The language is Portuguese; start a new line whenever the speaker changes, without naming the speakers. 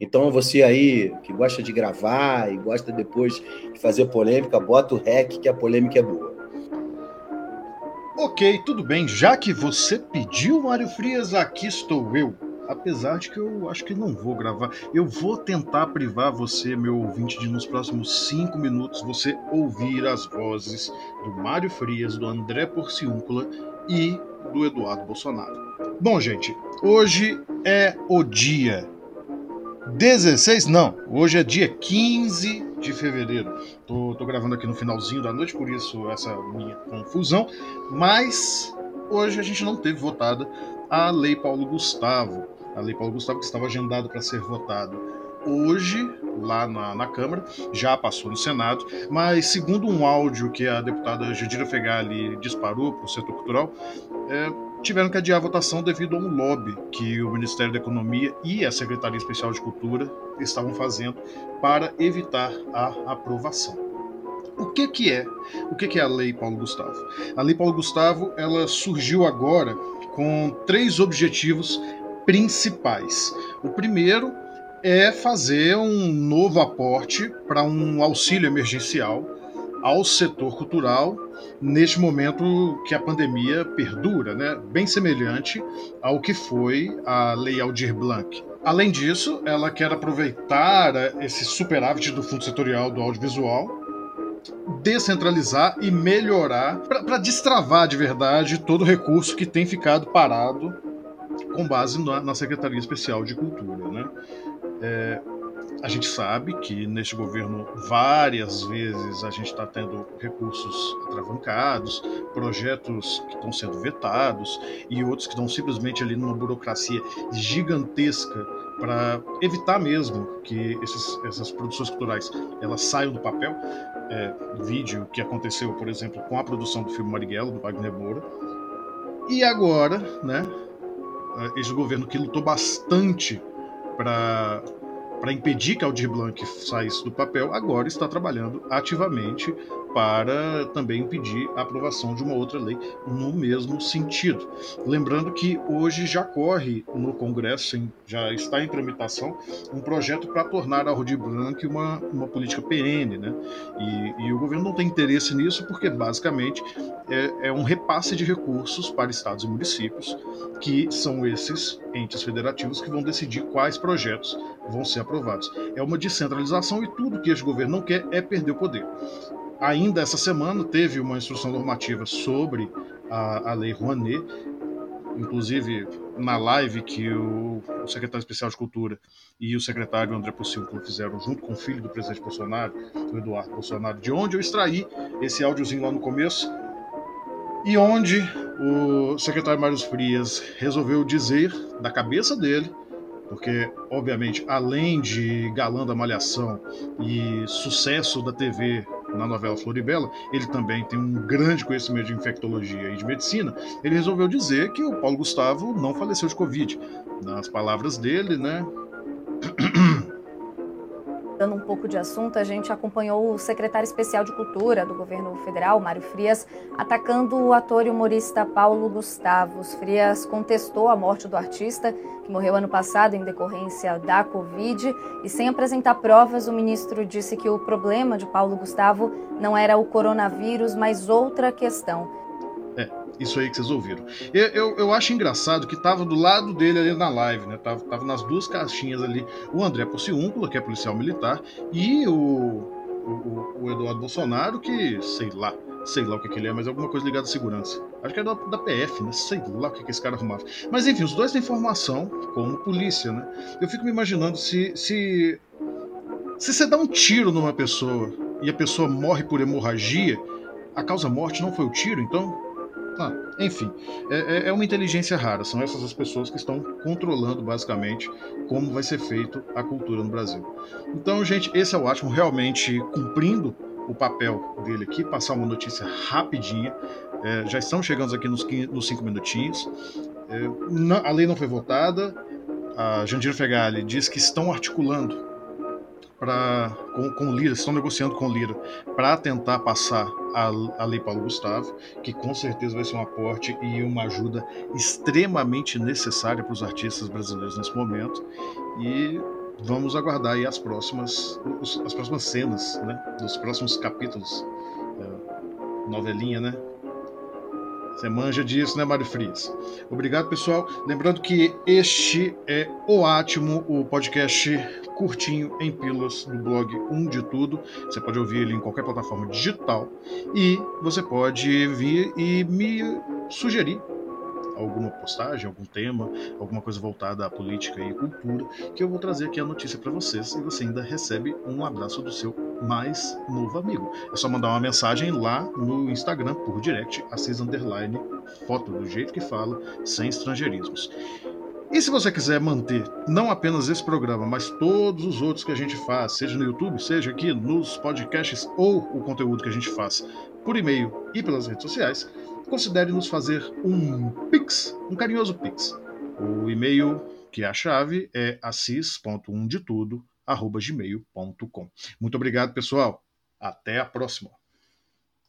Então você aí que gosta de gravar e gosta depois de fazer polêmica, bota o rec que a polêmica é boa.
Ok, tudo bem. Já que você pediu, Mário Frias, aqui estou eu. Apesar de que eu acho que não vou gravar. Eu vou tentar privar você, meu ouvinte, de nos próximos cinco minutos você ouvir as vozes do Mário Frias, do André Porciúncula e do Eduardo Bolsonaro. Bom, gente, hoje é o dia 16? Não, hoje é dia 15 de fevereiro. Tô, tô, gravando aqui no finalzinho da noite, por isso essa minha confusão. Mas hoje a gente não teve votada a Lei Paulo Gustavo. A Lei Paulo Gustavo que estava agendada para ser votada hoje lá na, na, Câmara, já passou no Senado, mas segundo um áudio que a deputada Jandira Fegali disparou para o setor cultural, é, tiveram que adiar a votação devido a um lobby que o Ministério da Economia e a Secretaria Especial de Cultura estavam fazendo para evitar a aprovação. O que, que é? O que, que é a Lei Paulo Gustavo? A Lei Paulo Gustavo ela surgiu agora com três objetivos principais. O primeiro é fazer um novo aporte para um auxílio emergencial ao setor cultural neste momento que a pandemia perdura, né? bem semelhante ao que foi a Lei Aldir Blanc. Além disso, ela quer aproveitar esse superávit do Fundo Setorial do Audiovisual descentralizar e melhorar para destravar de verdade todo o recurso que tem ficado parado com base na, na Secretaria Especial de Cultura. Né? É, a gente sabe que neste governo várias vezes a gente está tendo recursos atravancados, projetos que estão sendo vetados e outros que estão simplesmente ali numa burocracia gigantesca para evitar mesmo que esses, essas produções culturais elas saiam do papel. É, vídeo que aconteceu, por exemplo, com a produção do filme Marighella, do Wagner Moura. E agora, né, esse governo que lutou bastante para para impedir que Aldir Blanc saísse do papel, agora está trabalhando ativamente para também impedir a aprovação de uma outra lei no mesmo sentido. Lembrando que hoje já corre no Congresso, já está em tramitação, um projeto para tornar a Aldir Blanc uma, uma política perene. Né? E, e o governo não tem interesse nisso porque, basicamente, é, é um repasse de recursos para estados e municípios, que são esses entes federativos que vão decidir quais projetos vão ser aprovados. É uma descentralização e tudo que este governo não quer é perder o poder. Ainda essa semana teve uma instrução normativa sobre a, a Lei Rouanet, inclusive na live que o, o, secretário especial de Cultura e o secretário André Possível fizeram junto com o filho do presidente Bolsonaro, o Eduardo Bolsonaro, de onde eu extraí esse áudiozinho lá no começo, e onde o secretário Mário Frias resolveu dizer da cabeça dele porque, obviamente, além de galã da Malhação e sucesso da TV na novela Floribela, ele também tem um grande conhecimento de infectologia e de medicina. Ele resolveu dizer que o Paulo Gustavo não faleceu de Covid. Nas palavras dele, né?
Dando um pouco de assunto, a gente acompanhou o secretário especial de Cultura do governo federal, Mário Frias, atacando o ator e humorista Paulo Gustavo. Os Frias contestou a morte do artista, que morreu ano passado em decorrência da Covid, e sem apresentar provas, o ministro disse que o problema de Paulo Gustavo não era o coronavírus, mas outra questão.
É, isso aí que vocês ouviram. Eu, eu, eu, acho engraçado que tava do lado dele ali na live, né? Tava, tava nas duas caixinhas ali o André Pociúncula, que é policial militar, e o, o, o, Eduardo Bolsonaro, que sei lá, sei lá o que, que ele é, mas é alguma coisa ligada à segurança. Acho que é da, da PF, né? Sei lá o que, que esse cara arrumava. Mas enfim, os dois têm formação como polícia, né? Eu fico me imaginando se. se se você dá um tiro numa pessoa e a pessoa morre por hemorragia, a causa morte não foi o tiro, então? Ah, enfim, é, é, é, uma inteligência rara. São essas as pessoas que estão controlando basicamente como vai ser feito a cultura no Brasil. Então, gente, esse é o Atmo realmente cumprindo o papel dele aqui, passar uma notícia rapidinha. É, já estamos chegando aqui nos, nos cinco minutinhos. É, a lei não foi votada. A Jandira Fegali diz que estão articulando pra, com, com Lira, estão negociando com Lira para tentar passar a, a Lei Paulo Gustavo, que com certeza vai ser um aporte e uma ajuda extremamente necessária para os artistas brasileiros nesse momento. E vamos aguardar as próximas, os, as próximas cenas, né? Dos próximos capítulos. É, novelinha, né? Você manja disso, né, Mário Frias? Obrigado, pessoal. Lembrando que este é o Átimo, o podcast curtinho em pílulas do blog Um de Tudo. Você pode ouvir ele em qualquer plataforma digital e você pode vir e me sugerir alguma postagem, algum tema, alguma coisa voltada à política e cultura, que eu vou trazer aqui a notícia para vocês e você ainda recebe um abraço do seu mais novo amigo. É só mandar uma mensagem lá no Instagram por direct, assis underline, foto do jeito que fala, sem estrangeirismos. E se você quiser manter não apenas esse programa, mas todos os outros que a gente faz, seja no YouTube, seja aqui nos podcasts ou o conteúdo que a gente faz por e-mail e pelas redes sociais, considere nos fazer um Pix, um carinhoso Pix. O e-mail que é a chave é assis.umdetudo.gmail.com. Muito obrigado, pessoal. Até a próxima.